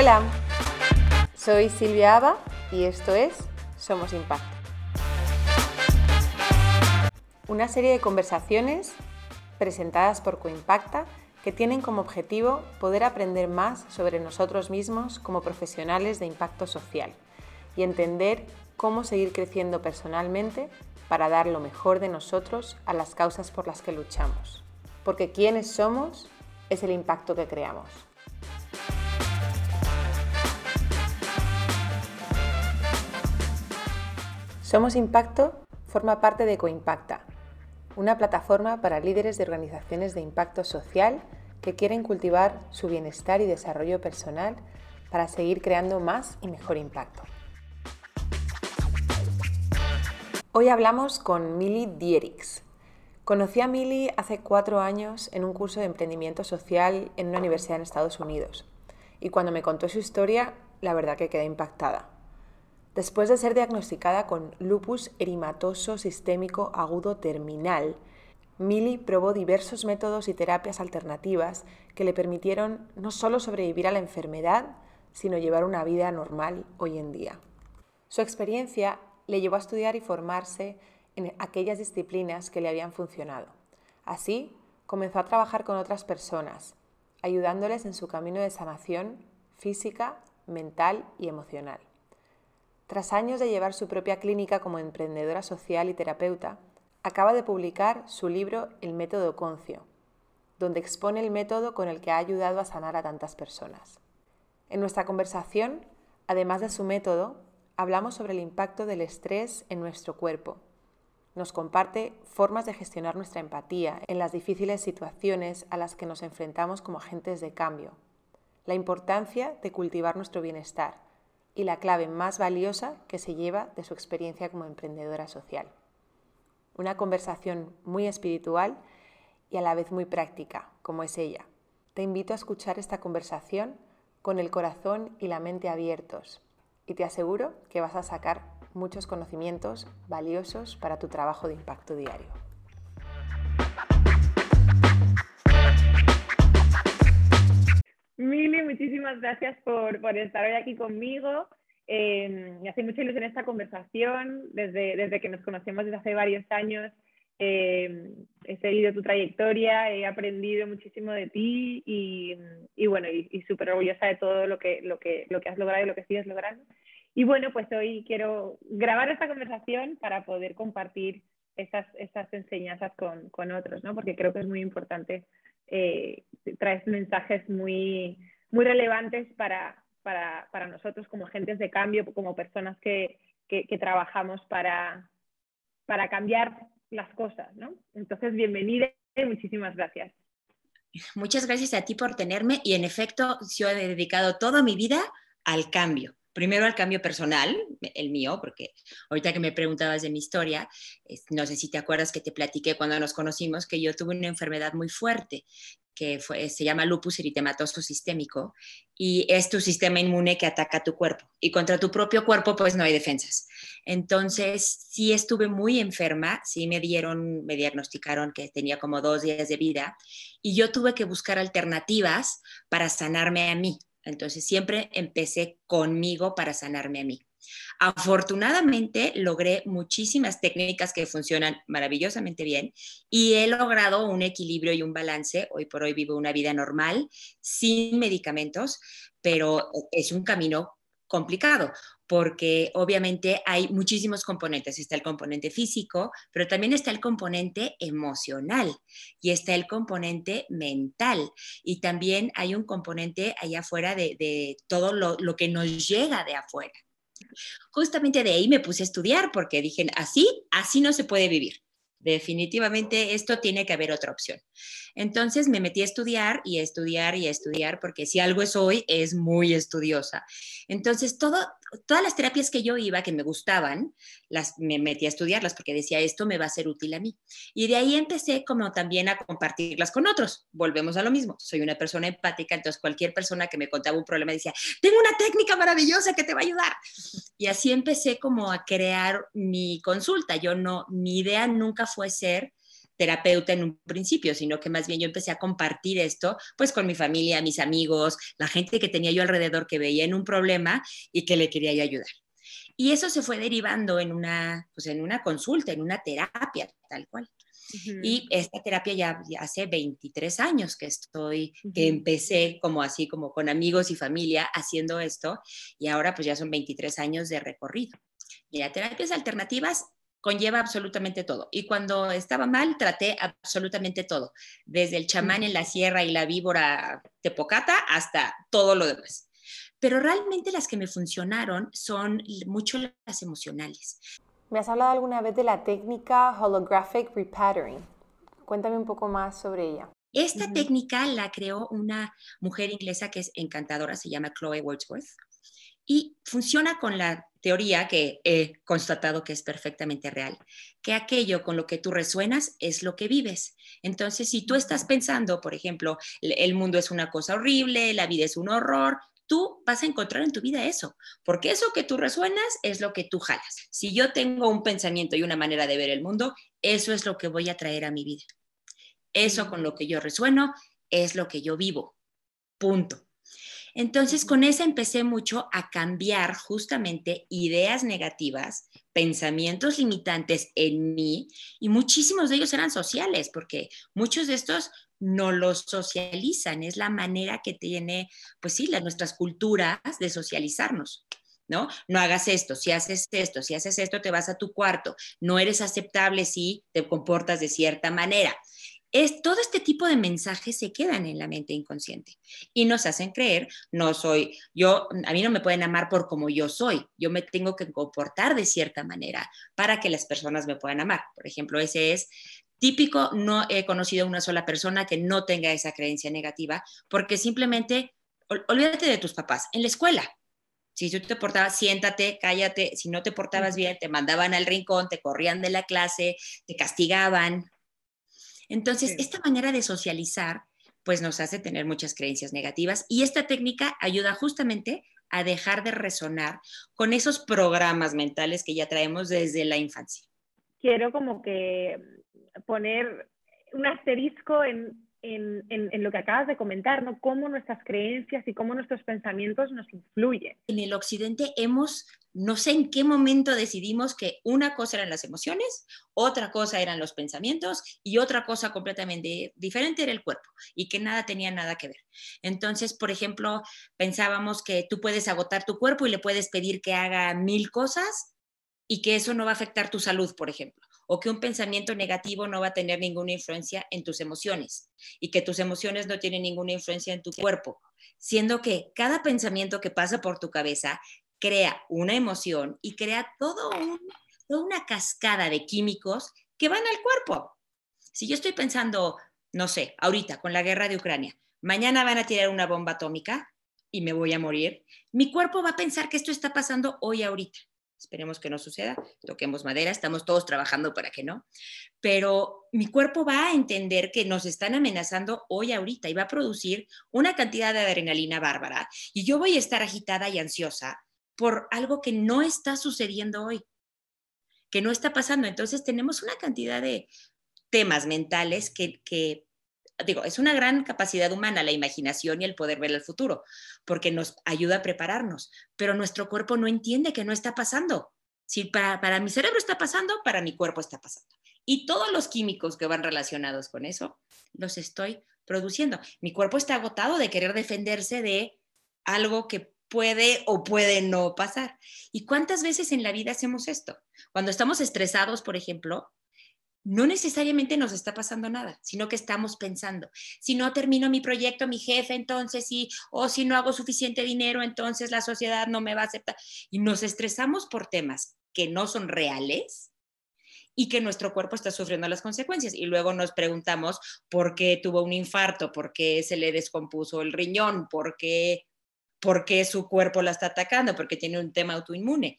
Hola, soy Silvia Aba y esto es Somos Impacto. Una serie de conversaciones presentadas por Coimpacta que tienen como objetivo poder aprender más sobre nosotros mismos como profesionales de impacto social y entender cómo seguir creciendo personalmente para dar lo mejor de nosotros a las causas por las que luchamos. Porque quienes somos es el impacto que creamos. Somos Impacto forma parte de Coimpacta, una plataforma para líderes de organizaciones de impacto social que quieren cultivar su bienestar y desarrollo personal para seguir creando más y mejor impacto. Hoy hablamos con Milly Dierix. Conocí a Milly hace cuatro años en un curso de emprendimiento social en una universidad en Estados Unidos y cuando me contó su historia, la verdad que quedé impactada. Después de ser diagnosticada con lupus erimatoso sistémico agudo terminal, Milly probó diversos métodos y terapias alternativas que le permitieron no solo sobrevivir a la enfermedad, sino llevar una vida normal hoy en día. Su experiencia le llevó a estudiar y formarse en aquellas disciplinas que le habían funcionado. Así, comenzó a trabajar con otras personas, ayudándoles en su camino de sanación física, mental y emocional. Tras años de llevar su propia clínica como emprendedora social y terapeuta, acaba de publicar su libro El método Concio, donde expone el método con el que ha ayudado a sanar a tantas personas. En nuestra conversación, además de su método, hablamos sobre el impacto del estrés en nuestro cuerpo. Nos comparte formas de gestionar nuestra empatía en las difíciles situaciones a las que nos enfrentamos como agentes de cambio, la importancia de cultivar nuestro bienestar, y la clave más valiosa que se lleva de su experiencia como emprendedora social. Una conversación muy espiritual y a la vez muy práctica, como es ella. Te invito a escuchar esta conversación con el corazón y la mente abiertos y te aseguro que vas a sacar muchos conocimientos valiosos para tu trabajo de impacto diario. Mili, muchísimas gracias por, estar hoy aquí conmigo. Eh, me hace mucha ilusión esta conversación desde, desde que nos conocemos desde hace varios años. Eh, he seguido tu trayectoria, he aprendido muchísimo de ti y, y bueno, y, súper orgullosa de todo lo que, lo, que, lo que has logrado y lo que sigues logrando. Y bueno, pues hoy quiero grabar esta conversación para poder compartir esas, esas enseñanzas con, con otros, ¿no? porque creo que es muy importante eh, traes mensajes muy, muy relevantes para, para, para, nosotros como agentes de cambio, como personas que, que, trabajamos para, para cambiar las cosas. ¿no? Entonces, bienvenida y muchísimas gracias. Muchas gracias a ti por tenerme y en efecto yo he dedicado toda mi vida al cambio primero al cambio personal, el mío, porque ahorita que me preguntabas de mi historia, no sé si te acuerdas que te platiqué cuando nos conocimos que yo tuve una enfermedad muy fuerte que se llama lupus eritematoso sistémico y es tu sistema inmune que ataca tu cuerpo y contra tu propio cuerpo pues no hay defensas. Entonces sí estuve muy enferma, sí me dieron, me diagnosticaron que tenía como dos días de vida y yo tuve que buscar alternativas para sanarme a mí. Entonces siempre empecé conmigo para sanarme a mí. Afortunadamente logré muchísimas técnicas que funcionan maravillosamente bien y he logrado un equilibrio y un balance. Hoy por hoy vivo una vida normal, sin medicamentos, pero es un camino complicado porque obviamente hay muchísimos componentes. Está el componente físico, pero también está el componente emocional y está el componente mental. Y también hay un componente allá afuera de, todo lo, lo que nos llega de afuera. Justamente de ahí me puse a estudiar porque dije, así, así no se puede vivir. Definitivamente esto tiene que haber otra opción. Entonces me metí a estudiar y a estudiar y a estudiar porque si algo es hoy es muy estudiosa. Entonces todo, todas las terapias que yo iba, que me gustaban, las, me metí a estudiarlas porque decía, esto me va a ser útil a mí. Y de ahí empecé como también a compartirlas con otros. Volvemos a lo mismo. Soy una persona empática, entonces cualquier persona que me contaba un problema decía, tengo una técnica maravillosa que te va a ayudar. Y así empecé como a crear mi consulta. Yo no, mi idea nunca fue ser terapeuta en un principio, sino que más bien yo empecé a compartir esto pues con mi familia, mis amigos, la gente que tenía yo alrededor que veía en un problema y que le quería yo ayudar. Y eso se fue derivando en una, pues en una consulta, en una terapia, tal cual. Y esta terapia ya, hace 23 años que estoy, que empecé como así, como con amigos y familia haciendo esto, y ahora pues ya son 23 años de recorrido. Mira, terapias alternativas conlleva absolutamente todo. Y cuando estaba mal, traté absolutamente todo, desde el chamán en la sierra y la víbora tepocata hasta todo lo demás. Pero realmente las que me funcionaron son mucho las emocionales. Me has hablado alguna vez de la técnica holographic repattering. Cuéntame un poco más sobre ella. Esta técnica la creó una mujer inglesa que es encantadora, se llama Chloe Wordsworth, y funciona con la teoría que he constatado que es perfectamente real, que aquello con lo que tú resuenas es lo que vives. Entonces, si tú estás pensando, por ejemplo, el mundo es una cosa horrible, la vida es un horror, tú vas a encontrar en tu vida eso, porque eso que tú resuenas es lo que tú jalas. Si yo tengo un pensamiento y una manera de ver el mundo, eso es lo que voy a traer a mi vida. Eso con lo que yo resueno es lo que yo vivo. Punto. Entonces, con esa empecé mucho a cambiar justamente ideas negativas, pensamientos limitantes en mí, y muchísimos de ellos eran sociales, porque muchos de estos no los socializan, es la manera que tiene, pues sí, las, nuestras culturas de socializarnos. ¿No? No hagas esto, si haces esto, si haces esto, te vas a tu cuarto, no eres aceptable si te comportas de cierta manera. Es, todo este tipo de mensajes se quedan en la mente inconsciente y nos hacen creer, no soy, yo, a mí no me pueden amar por como yo soy, yo me tengo que comportar de cierta manera para que las personas me puedan amar. Por ejemplo, ese es Típico, no he conocido a una sola persona que no tenga esa creencia negativa, porque simplemente, olvídate de tus papás, en la escuela. Si tú te portabas, siéntate, cállate, si no te portabas bien, te mandaban al rincón, te corrían de la clase, te castigaban. Entonces, esta manera de socializar, pues nos hace tener muchas creencias negativas y esta técnica ayuda justamente a dejar de resonar con esos programas mentales que ya traemos desde la infancia. Quiero como que poner un asterisco en, lo que acabas de comentar, ¿no? Cómo nuestras creencias y cómo nuestros pensamientos nos influyen. En el occidente hemos, no sé en qué momento decidimos que una cosa eran las emociones, otra cosa eran los pensamientos y otra cosa completamente diferente era el cuerpo y que nada tenía nada que ver. Entonces, por ejemplo, pensábamos que tú puedes agotar tu cuerpo y le puedes pedir que haga mil cosas y que eso no va a afectar tu salud, por ejemplo o que un pensamiento negativo no va a tener ninguna influencia en tus emociones y que tus emociones no tienen ninguna influencia en tu cuerpo, siendo que cada pensamiento que pasa por tu cabeza crea una emoción y crea todo toda una cascada de químicos que van al cuerpo. Si yo estoy pensando, no sé, ahorita con la guerra de Ucrania, mañana van a tirar una bomba atómica y me voy a morir, mi cuerpo va a pensar que esto está pasando hoy ahorita. Esperemos que no suceda, toquemos madera, estamos todos trabajando para que no, pero mi cuerpo va a entender que nos están amenazando hoy ahorita y va a producir una cantidad de adrenalina bárbara y yo voy a estar agitada y ansiosa por algo que no está sucediendo hoy, que no está pasando. Entonces tenemos una cantidad de temas mentales que, que digo, es una gran capacidad humana la imaginación y el poder ver el futuro, porque nos ayuda a prepararnos, pero nuestro cuerpo no entiende que no está pasando. Si para, para mi cerebro está pasando, para mi cuerpo está pasando. Y todos los químicos que van relacionados con eso, los estoy produciendo. Mi cuerpo está agotado de querer defenderse de algo que puede o puede no pasar. ¿Y cuántas veces en la vida hacemos esto? Cuando estamos estresados, por ejemplo, no necesariamente nos está pasando nada, sino que estamos pensando, si no termino mi proyecto, mi jefe, entonces sí, o si no hago suficiente dinero, entonces la sociedad no me va a aceptar. Y nos estresamos por temas que no son reales y que nuestro cuerpo está sufriendo las consecuencias. Y luego nos preguntamos por qué tuvo un infarto, por qué se le descompuso el riñón, por qué, por qué su cuerpo la está atacando, porque tiene un tema autoinmune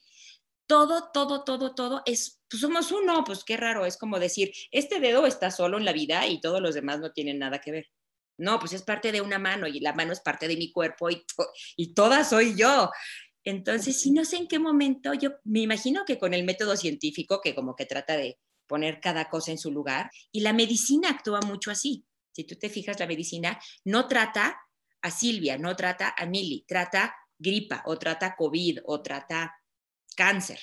todo, todo, todo, todo es, pues somos uno, pues qué raro, es como decir, este dedo está solo en la vida y todos los demás no tienen nada que ver. No, pues es parte de una mano y la mano es parte de mi cuerpo y, y toda soy yo. Entonces, sí, no sé en qué momento, yo me imagino que con el método científico que como que trata de poner cada cosa en su lugar. Y la medicina actúa mucho así. Si tú te fijas, la medicina no trata a Silvia, no trata a Mili, trata gripa o trata COVID o trata cáncer.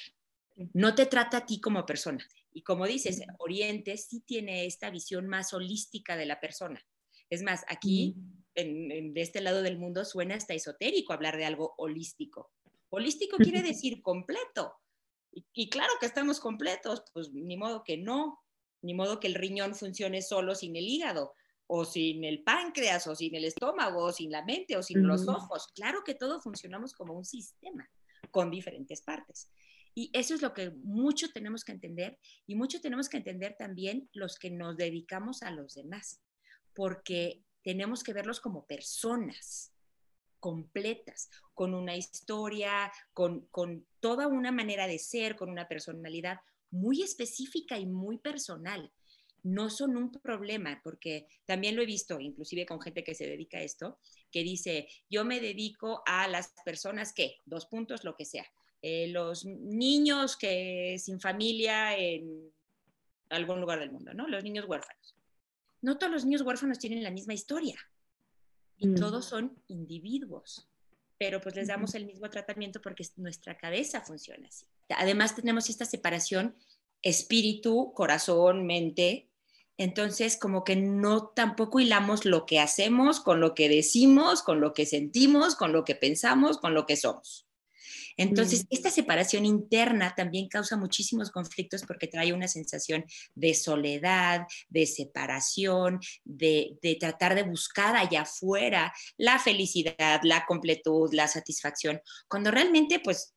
No te trata a ti como persona. Y como dices, Oriente sí tiene esta visión más holística de la persona. Es más, aquí, en, de este lado del mundo, suena hasta esotérico hablar de algo holístico. Holístico quiere decir completo. Y, claro que estamos completos, pues ni modo que no, ni modo que el riñón funcione solo sin el hígado, o sin el páncreas, o sin el estómago, o sin la mente, o sin los ojos. Claro que todos funcionamos como un sistema con diferentes partes. Y eso es lo que mucho tenemos que entender y mucho tenemos que entender también los que nos dedicamos a los demás, porque tenemos que verlos como personas completas, con una historia, con, con toda una manera de ser, con una personalidad muy específica y muy personal. No son un problema, porque también lo he visto, inclusive con gente que se dedica a esto, que dice, yo me dedico a las personas que, dos puntos, lo que sea, eh, los niños que sin familia en algún lugar del mundo, ¿no? Los niños huérfanos. No todos los niños huérfanos tienen la misma historia y mm. todos son individuos, pero pues les damos el mismo tratamiento porque nuestra cabeza funciona así. Además tenemos esta separación espíritu, corazón, mente. Entonces, como que no tampoco hilamos lo que hacemos con lo que decimos, con lo que sentimos, con lo que pensamos, con lo que somos. Entonces, esta separación interna también causa muchísimos conflictos porque trae una sensación de soledad, de separación, de, tratar de buscar allá afuera la felicidad, la completud, la satisfacción, cuando realmente pues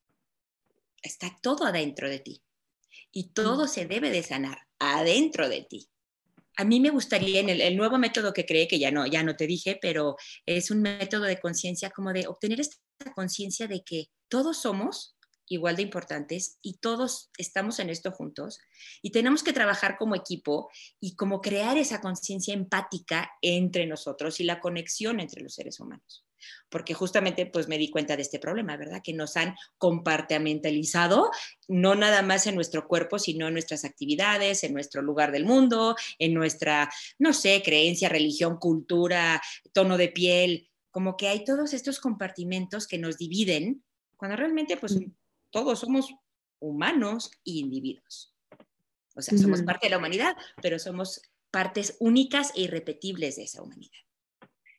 está todo adentro de ti y todo se debe de sanar adentro de ti. A mí me gustaría en el, nuevo método que cree, que ya no, ya no te dije, pero es un método de conciencia como de obtener esta conciencia de que todos somos igual de importantes y todos estamos en esto juntos y tenemos que trabajar como equipo y como crear esa conciencia empática entre nosotros y la conexión entre los seres humanos. Porque justamente pues me di cuenta de este problema, ¿verdad? Que nos han compartimentalizado, no nada más en nuestro cuerpo, sino en nuestras actividades, en nuestro lugar del mundo, en nuestra, no sé, creencia, religión, cultura, tono de piel, como que hay todos estos compartimentos que nos dividen cuando realmente pues todos somos humanos e individuos. O sea, somos parte de la humanidad, pero somos partes únicas e irrepetibles de esa humanidad.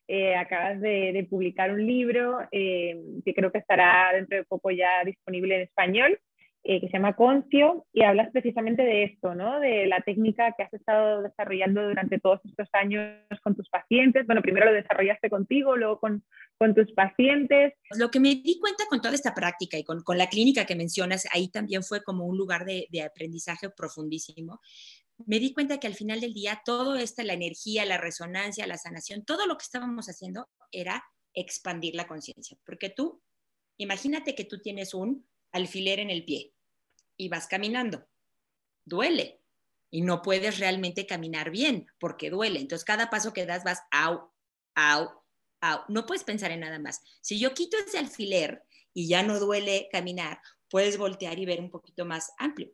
Eh, acabas de, publicar un libro eh, que creo que estará dentro de poco ya disponible en español, eh, que se llama Concio y hablas precisamente de esto, ¿no? De la técnica que has estado desarrollando durante todos estos años con tus pacientes. Bueno, primero lo desarrollaste contigo, luego con, con tus pacientes. Lo que me di cuenta con toda esta práctica y con, con la clínica que mencionas, ahí también fue como un lugar de, de aprendizaje profundísimo. Me di cuenta que al final del día todo esto, la energía, la resonancia, la sanación, todo lo que estábamos haciendo era expandir la conciencia. Porque tú, imagínate que tú tienes un alfiler en el pie y vas caminando. Duele y no puedes realmente caminar bien porque duele. Entonces, cada paso que das vas, au, au, au. No puedes pensar en nada más. Si yo quito ese alfiler y ya no duele caminar, puedes voltear y ver un poquito más amplio.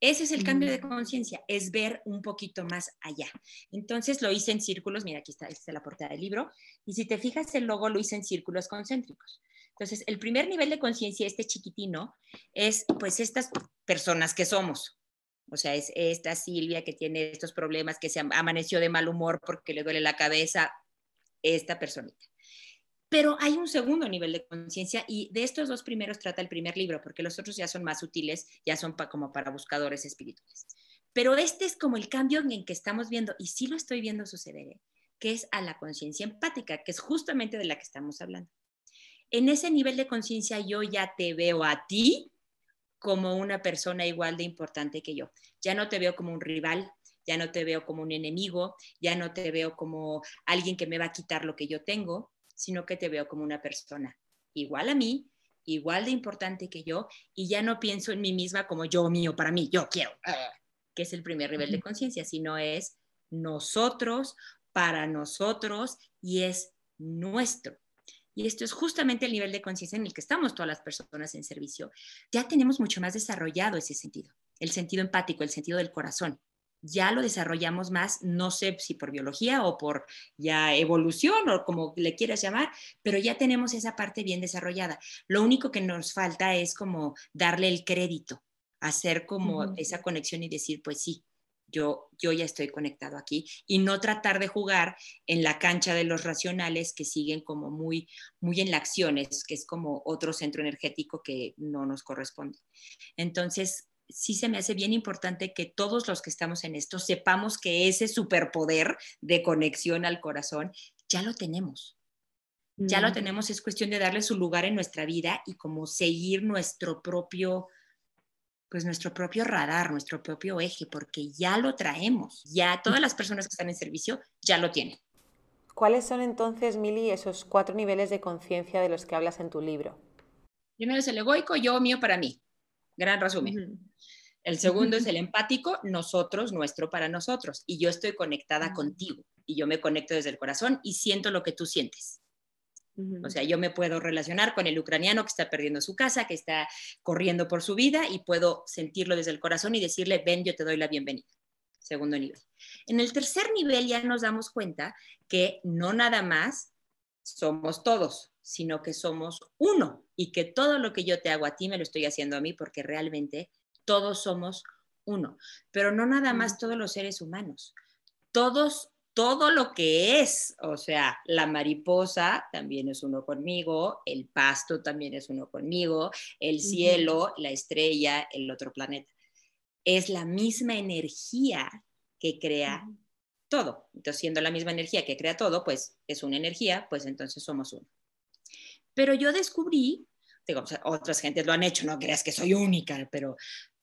Ese es el cambio de mm. conciencia, es ver un poquito más allá. Entonces lo hice en círculos, mira, aquí está, esta es la portada del libro, y si te fijas el logo lo hice en círculos concéntricos. Entonces, el primer nivel de conciencia, este chiquitino, es pues estas personas que somos. O sea, es esta Silvia que tiene estos problemas, que se amaneció de mal humor porque le duele la cabeza, esta personita. Pero hay un segundo nivel de conciencia y de estos dos primeros trata el primer libro, porque los otros ya son más útiles, ya son como para buscadores espirituales. Pero este es como el cambio en que estamos viendo, y sí lo estoy viendo suceder, ¿eh? que es a la conciencia empática, que es justamente de la que estamos hablando en ese nivel de conciencia yo ya te veo a ti como una persona igual de importante que yo. Ya no te veo como un rival, ya no te veo como un enemigo, ya no te veo como alguien que me va a quitar lo que yo tengo, sino que te veo como una persona igual a mí, igual de importante que yo, y ya no pienso en mí misma como yo mío para mí, yo quiero, ah, que es el primer nivel de conciencia, sino es nosotros, para nosotros, y es nuestro. Y esto es justamente el nivel de conciencia en el que estamos todas las personas en servicio. Ya tenemos mucho más desarrollado ese sentido. el sentido empático, el sentido del corazón. Ya lo desarrollamos más, no sé si por biología o por ya evolución o como le quieras llamar, pero ya tenemos esa parte bien desarrollada. Lo único que nos falta es como darle el crédito, hacer como esa conexión y decir, pues sí, yo, yo ya estoy conectado aquí y no tratar de jugar en la cancha de los racionales que siguen como muy, muy en la acción, es, que es como otro centro energético que no nos corresponde. Entonces, sí se me hace bien importante que todos los que estamos en esto sepamos que ese superpoder de conexión al corazón ya lo tenemos. Ya lo mm. tenemos, es cuestión de darle su lugar en nuestra vida y como seguir nuestro propio pues nuestro propio radar, nuestro propio eje, porque ya lo traemos, ya todas las personas que están en servicio ya lo tienen. ¿Cuáles son entonces, Mili, esos cuatro niveles de conciencia de los que hablas en tu libro? Primero es el egoico, yo, mío, para mí. Gran resumen. El segundo es el empático, nosotros, nuestro para nosotros. Y yo estoy conectada contigo. Y yo me conecto desde el corazón y siento lo que tú sientes. O sea, yo me puedo relacionar con el ucraniano que está perdiendo su casa, que está corriendo por su vida y puedo sentirlo desde el corazón y decirle, ven, yo te doy la bienvenida. Segundo nivel. En el tercer nivel ya nos damos cuenta que no nada más somos todos, sino que somos uno y que todo lo que yo te hago a ti me lo estoy haciendo a mí porque realmente todos somos uno. Pero no nada más todos los seres humanos. Todos todo lo que es, o sea, la mariposa también es uno conmigo, el pasto también es uno conmigo, el cielo, la estrella, el otro planeta. Es la misma energía que crea todo. Entonces, siendo la misma energía que crea todo, pues es una energía, pues entonces somos uno. Pero yo descubrí, digo, otras gentes lo han hecho, no creas que soy única, pero,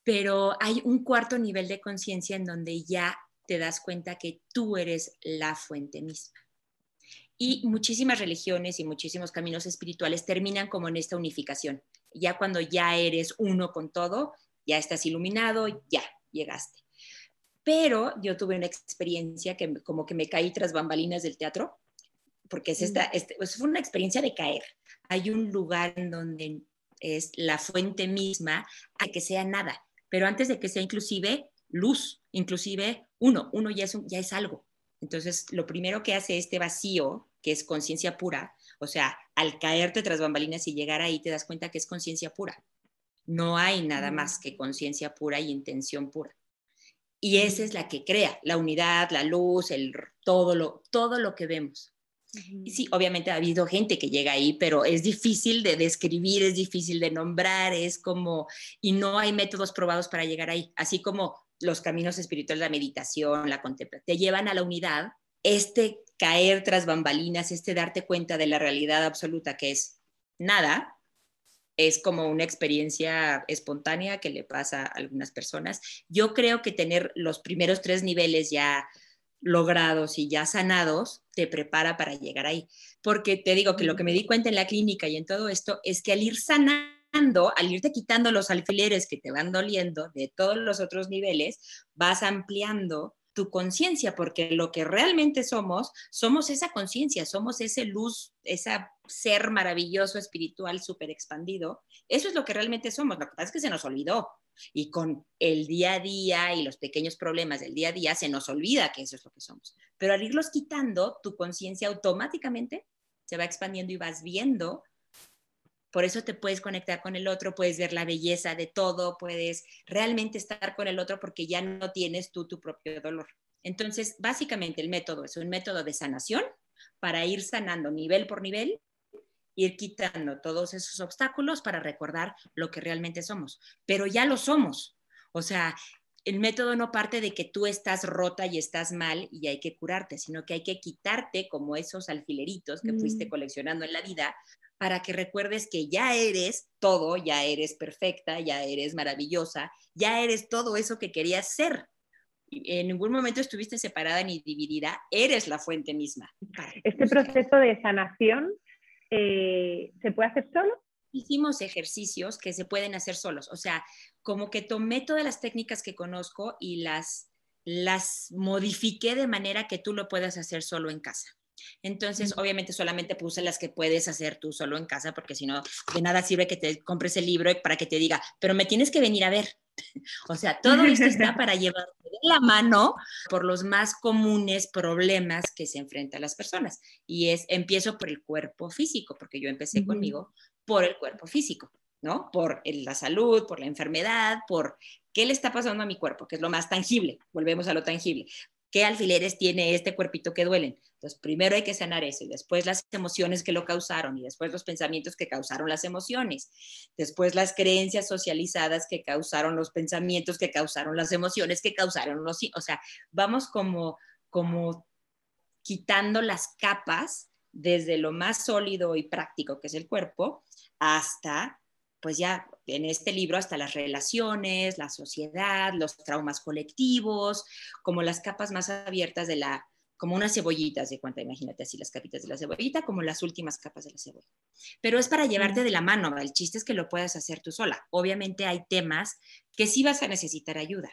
pero hay un cuarto nivel de conciencia en donde ya te das cuenta que tú eres la fuente misma. Y muchísimas religiones y muchísimos caminos espirituales terminan como en esta unificación. Ya cuando ya eres uno con todo, ya estás iluminado, ya llegaste. Pero yo tuve una experiencia que como que me caí tras bambalinas del teatro, porque es esta, este, pues fue una experiencia de caer. Hay un lugar en donde es la fuente misma a que sea nada, pero antes de que sea inclusive luz, inclusive uno, uno ya es, ya es algo. Entonces, lo primero que hace este vacío, que es conciencia pura, o sea, al caerte tras bambalinas y llegar ahí, te das cuenta que es conciencia pura. No hay nada más que conciencia pura y intención pura. Y esa es la que crea la unidad, la luz, el, todo, lo, todo lo que vemos. Sí, obviamente ha habido gente que llega ahí, pero es difícil de describir, es difícil de nombrar, es como, y no hay métodos probados para llegar ahí. Así como los caminos espirituales, la meditación, la contemplación, te llevan a la unidad, este caer tras bambalinas, este darte cuenta de la realidad absoluta que es nada, es como una experiencia espontánea que le pasa a algunas personas. Yo creo que tener los primeros tres niveles ya logrados y ya sanados te prepara para llegar ahí. Porque te digo que lo que me di cuenta en la clínica y en todo esto es que al ir sanando, al irte quitando los alfileres que te van doliendo de todos los otros niveles, vas ampliando tu conciencia, porque lo que realmente somos, somos esa conciencia, somos ese luz, ese ser maravilloso, espiritual, súper expandido. Eso es lo que realmente somos. Lo que pasa es que se nos olvidó. Y con el día a día y los pequeños problemas del día a día, se nos olvida que eso es lo que somos. Pero al irlos quitando, tu conciencia automáticamente se va expandiendo y vas viendo por eso te puedes conectar con el otro, puedes ver la belleza de todo, puedes realmente estar con el otro porque ya no tienes tú tu propio dolor. Entonces, básicamente el método es un método de sanación para ir sanando nivel por nivel, ir quitando todos esos obstáculos para recordar lo que realmente somos. Pero ya lo somos. O sea, el método no parte de que tú estás rota y estás mal y hay que curarte, sino que hay que quitarte como esos alfileritos que fuiste mm. coleccionando en la vida para que recuerdes que ya eres todo, ya eres perfecta, ya eres maravillosa, ya eres todo eso que querías ser. En ningún momento estuviste separada ni dividida, eres la fuente misma. Este proceso de sanación eh, se puede hacer solo. Hicimos ejercicios que se pueden hacer solos, o sea, como que tomé todas las técnicas que conozco y las, las modifiqué de manera que tú lo puedas hacer solo en casa. Entonces, obviamente solamente puse las que puedes hacer tú solo en casa, porque si no, de nada sirve que te compres el libro para que te diga, pero me tienes que venir a ver. O sea, todo esto está para llevar de la mano por los más comunes problemas que se enfrentan las personas. Y es, empiezo por el cuerpo físico, porque yo empecé conmigo por el cuerpo físico, ¿no? Por la salud, por la enfermedad, por qué le está pasando a mi cuerpo, que es lo más tangible. Volvemos a lo tangible. ¿Qué alfileres tiene este cuerpito que duelen? Entonces, primero hay que sanar eso y después las emociones que lo causaron y después los pensamientos que causaron las emociones, después las creencias socializadas que causaron los pensamientos, que causaron las emociones, que causaron los... O sea, vamos como, como quitando las capas desde lo más sólido y práctico que es el cuerpo hasta pues ya en este libro hasta las relaciones, la sociedad, los traumas colectivos, como las capas más abiertas de la, como unas cebollitas de cuenta, imagínate así las capitas de la cebollita, como las últimas capas de la cebolla. Pero es para llevarte de la mano, el chiste es que lo puedas hacer tú sola. Obviamente hay temas que sí vas a necesitar ayuda.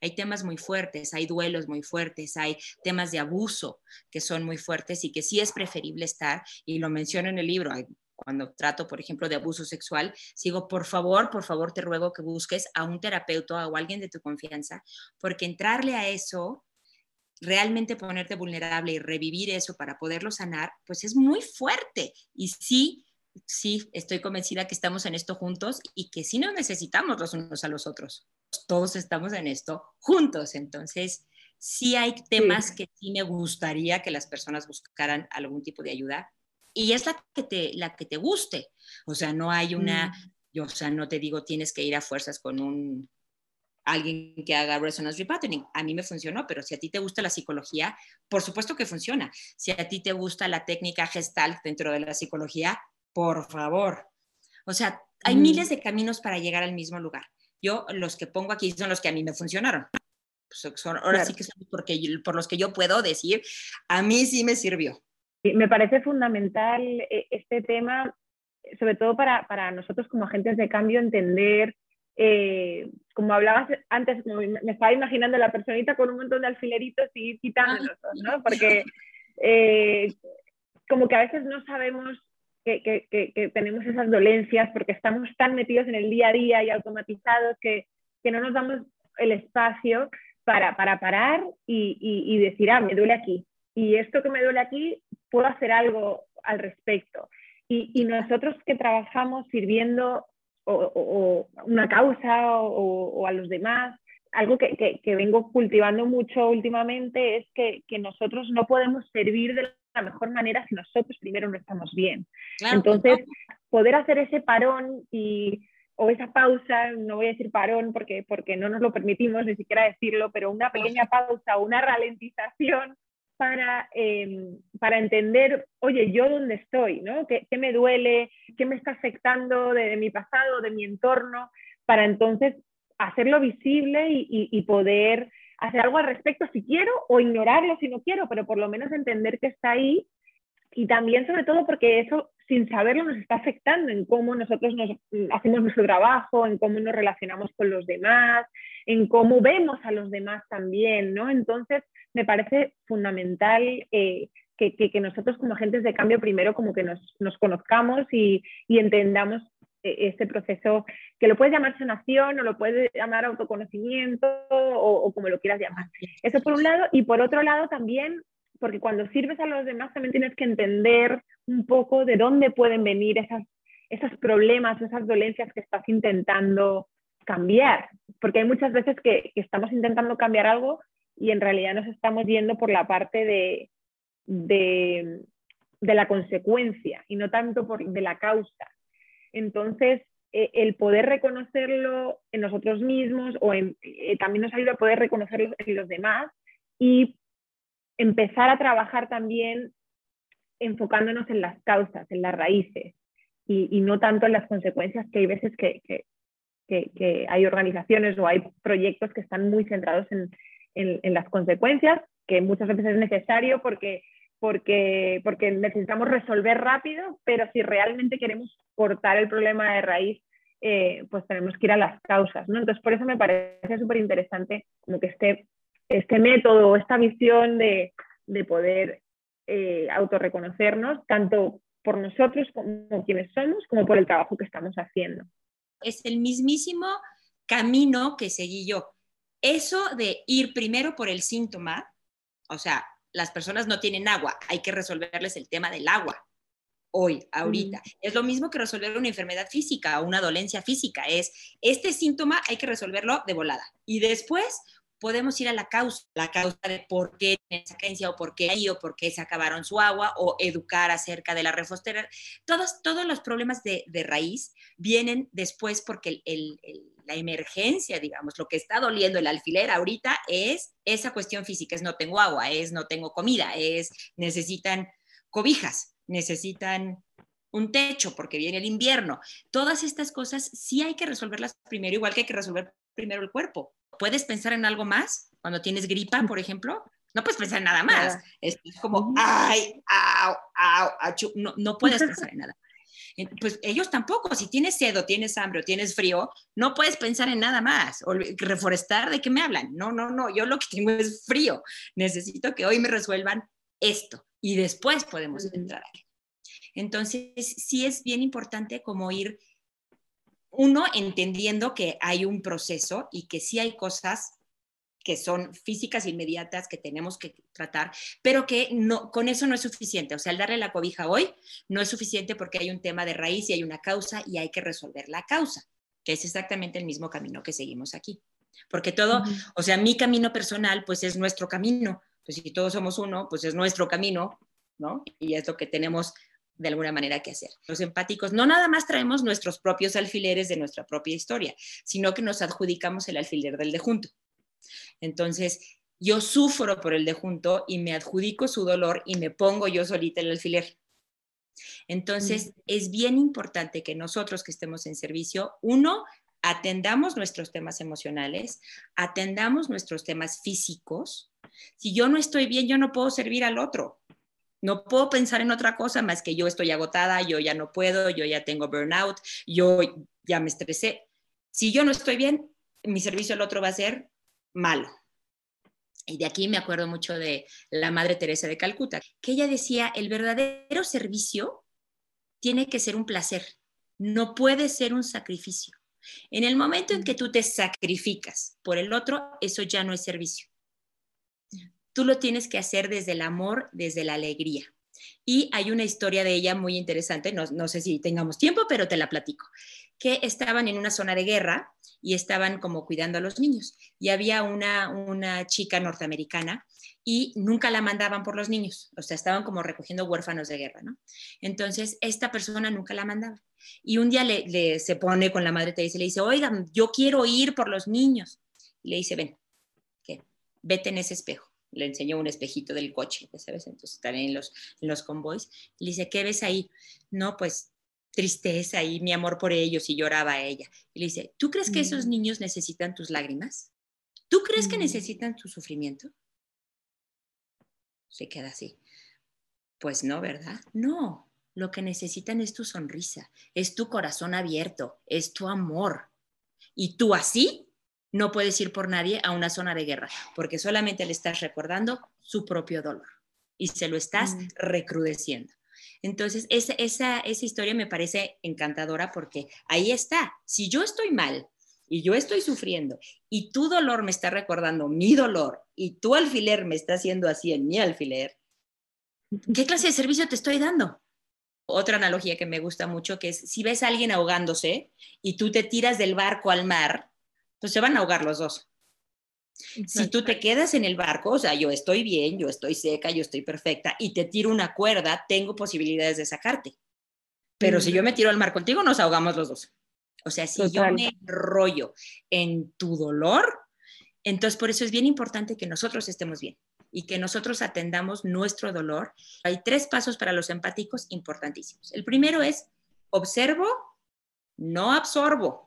Hay temas muy fuertes, hay duelos muy fuertes, hay temas de abuso que son muy fuertes y que sí es preferible estar, y lo menciono en el libro, hay cuando trato, por ejemplo, de abuso sexual, sigo, por favor, por favor, te ruego que busques a un terapeuta o alguien de tu confianza, porque entrarle a eso, realmente ponerte vulnerable y revivir eso para poderlo sanar, pues es muy fuerte. Y sí, sí, estoy convencida que estamos en esto juntos y que sí nos necesitamos los unos a los otros. Todos estamos en esto juntos. Entonces, sí hay temas que sí me gustaría que las personas buscaran algún tipo de ayuda y es la que te, la que te guste. O sea, no hay una, mm. yo, o sea, no te digo tienes que ir a fuerzas con un alguien que haga resonance repatterning. A mí me funcionó, pero si a ti te gusta la psicología, por supuesto que funciona. Si a ti te gusta la técnica gestalt dentro de la psicología, por favor. O sea, hay mm. miles de caminos para llegar al mismo lugar. Yo los que pongo aquí son los que a mí me funcionaron. Pues, son, ahora sí que son porque, por los que yo puedo decir, a mí sí me sirvió. Me parece fundamental eh, este tema, sobre todo para, para nosotros como agentes de cambio, entender, eh, como hablabas antes, me estaba imaginando la personita con un montón de alfileritos y quitándolos, ¿no? Porque eh, como que a veces no sabemos que, que, que, tenemos esas dolencias porque estamos tan metidos en el día a día y automatizados que, no nos damos el espacio para, para parar y, y, y decir, ah, me duele aquí, y esto que me duele aquí, puedo hacer algo al respecto. Y, nosotros que trabajamos sirviendo o, una causa o, a los demás, algo que, vengo cultivando mucho últimamente es que, nosotros no podemos servir de la mejor manera si nosotros primero no estamos bien. Entonces, poder hacer ese parón y o esa pausa, no voy a decir parón porque, porque no nos lo permitimos ni siquiera decirlo, pero una pequeña pausa, una ralentización para, em, para entender, oye, yo dónde estoy, ¿no? ¿Qué, me duele? ¿Qué me está afectando de, mi pasado, de mi entorno? Para entonces hacerlo visible y, poder hacer algo al respecto si quiero o ignorarlo si no quiero, pero por lo menos entender que está ahí y también sobre todo porque eso sin saberlo nos está afectando en cómo nosotros nos, hacemos nuestro trabajo, en cómo nos relacionamos con los demás, en cómo vemos a los demás también, ¿no? Entonces, me parece fundamental eh, que, nosotros como agentes de cambio primero como que nos, conozcamos y, entendamos eh, este proceso, que lo puedes llamar sanación o lo puedes llamar autoconocimiento o, como lo quieras llamar. Eso por un lado. Y por otro lado también, porque cuando sirves a los demás también tienes que entender un poco de dónde pueden venir esas, esos problemas, esas dolencias que estás intentando cambiar. Porque hay muchas veces que estamos intentando cambiar algo y en realidad nos estamos yendo por la parte de, de, la consecuencia y no tanto por, de la causa. Entonces, e, el poder reconocerlo en nosotros mismos o en, eh, también nos ayuda a poder reconocerlo en los demás y empezar a trabajar también enfocándonos en las causas, en las raíces y, no tanto en las consecuencias que hay veces que, que hay organizaciones o hay proyectos que están muy centrados en, en, las consecuencias, que muchas veces es necesario porque, porque, porque necesitamos resolver rápido, pero si realmente queremos cortar el problema de raíz, eh, pues tenemos que ir a las causas. ¿no? Entonces, por eso me parece súper interesante como que este, este método, esta visión de, de poder eh, autorreconocernos, tanto por nosotros como quienes somos, como por el trabajo que estamos haciendo. Es el mismísimo camino que seguí yo. Eso de ir primero por el síntoma, o sea, las personas no tienen agua, hay que resolverles el tema del agua hoy, ahorita. Es lo mismo que resolver una enfermedad física o una dolencia física, es este síntoma hay que resolverlo de volada. Y después podemos ir a la causa, la causa de por qué esa carencia o por qué hay o por qué se acabaron su agua o educar acerca de la refostera. Todos, todos los problemas de, raíz vienen después porque la emergencia, digamos, lo que está doliendo el alfiler ahorita es esa cuestión física, es no tengo agua, es no tengo comida, es necesitan cobijas, necesitan un techo porque viene el invierno. Todas estas cosas sí hay que resolverlas primero, igual que hay que resolver primero el cuerpo. ¿Puedes pensar en algo más cuando tienes gripa, por ejemplo? No puedes pensar en nada más. Es como, ay, au, au, achu. No, no puedes pensar en nada. Pues ellos tampoco. Si tienes sed o tienes hambre o tienes frío, no puedes pensar en nada más. O reforestar, ¿de qué me hablan? No, no, no. Yo lo que tengo es frío. Necesito que hoy me resuelvan esto y después podemos entrar aquí. Entonces, sí es bien importante como ir uno entendiendo que hay un proceso y que sí hay cosas que son físicas inmediatas que tenemos que tratar, pero que no, con eso no es suficiente. O sea, el darle la cobija hoy no es suficiente porque hay un tema de raíz y hay una causa y hay que resolver la causa, que es exactamente el mismo camino que seguimos aquí. Porque todo, o sea, mi camino personal, pues es nuestro camino. Pues si todos somos uno, pues es nuestro camino, ¿no? Y es lo que tenemos de alguna manera que hacer. Los empáticos no nada más traemos nuestros propios alfileres de nuestra propia historia, sino que nos adjudicamos el alfiler del de junto. Entonces, yo sufro por el de junto y me adjudico su dolor y me pongo yo solita el alfiler. Entonces, es bien importante que nosotros que estemos en servicio, uno, atendamos nuestros temas emocionales, atendamos nuestros temas físicos. Si yo no estoy bien, yo no puedo servir al otro. No puedo pensar en otra cosa más que yo estoy agotada, yo ya no puedo, yo ya tengo burnout, yo ya me estresé. Si yo no estoy bien, mi servicio al otro va a ser malo. Y de aquí me acuerdo mucho de la Madre Teresa de Calcuta, que ella decía, el verdadero servicio tiene que ser un placer, no puede ser un sacrificio. En el momento en que tú te sacrificas por el otro, eso ya no es servicio tú lo tienes que hacer desde el amor, desde la alegría. Y hay una historia de ella muy interesante, no, sé si tengamos tiempo, pero te la platico, que estaban en una zona de guerra y estaban como cuidando a los niños. Y había una, una chica norteamericana y nunca la mandaban por los niños, o sea, estaban como recogiendo huérfanos de guerra, ¿no? Entonces, esta persona nunca la mandaba. Y un día le, se pone con la madre Teresa y le dice, oigan, yo quiero ir por los niños. Y le dice, ven, vete en ese espejo le enseñó un espejito del coche, ¿sabes? Entonces están en los, en los convoys. Y le dice, ¿qué ves ahí? No, pues tristeza y mi amor por ellos y lloraba a ella. Y le dice, ¿tú crees que esos mm. niños necesitan tus lágrimas? ¿Tú crees que mm. necesitan tu sufrimiento? Se queda así. Pues no, ¿verdad? No, lo que necesitan es tu sonrisa, es tu corazón abierto, es tu amor. Y tú así no puedes ir por nadie a una zona de guerra, porque solamente le estás recordando su propio dolor y se lo estás mm. recrudeciendo. Entonces, esa, esa, esa historia me parece encantadora porque ahí está. Si yo estoy mal y yo estoy sufriendo y tu dolor me está recordando mi dolor y tu alfiler me está haciendo así en mi alfiler, ¿qué clase de servicio te estoy dando? Otra analogía que me gusta mucho que es si ves a alguien ahogándose y tú te tiras del barco al mar, pues se van a ahogar los dos. Si tú te quedas en el barco, o sea, yo estoy bien, yo estoy seca, yo estoy perfecta y te tiro una cuerda, tengo posibilidades de sacarte. Pero si yo me tiro al mar contigo, nos ahogamos los dos. O sea, si yo me rollo en tu dolor, entonces por eso es bien importante que nosotros estemos bien y que nosotros atendamos nuestro dolor. Hay tres pasos para los empáticos importantísimos. El primero es observo, no absorbo.